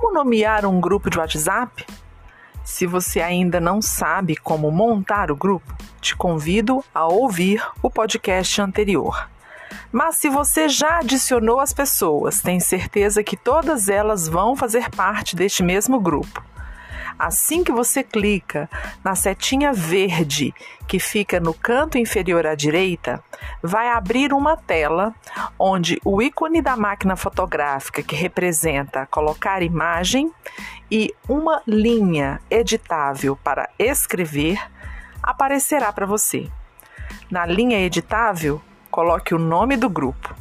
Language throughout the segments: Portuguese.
Como nomear um grupo de WhatsApp? Se você ainda não sabe como montar o grupo, te convido a ouvir o podcast anterior. Mas se você já adicionou as pessoas, tem certeza que todas elas vão fazer parte deste mesmo grupo. Assim que você clica na setinha verde que fica no canto inferior à direita, vai abrir uma tela onde o ícone da máquina fotográfica que representa colocar imagem e uma linha editável para escrever aparecerá para você. Na linha editável, coloque o nome do grupo.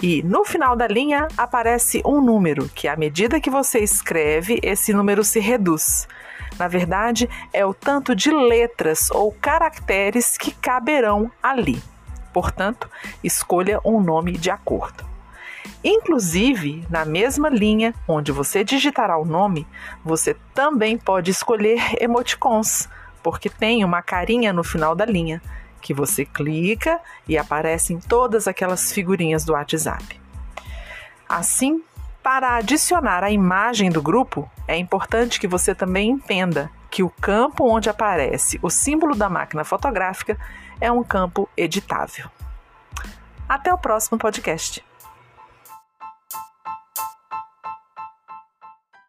E no final da linha aparece um número, que à medida que você escreve, esse número se reduz. Na verdade, é o tanto de letras ou caracteres que caberão ali. Portanto, escolha um nome de acordo. Inclusive, na mesma linha onde você digitará o nome, você também pode escolher emoticons, porque tem uma carinha no final da linha que você clica e aparecem todas aquelas figurinhas do WhatsApp. Assim, para adicionar a imagem do grupo, é importante que você também entenda que o campo onde aparece o símbolo da máquina fotográfica é um campo editável. Até o próximo podcast.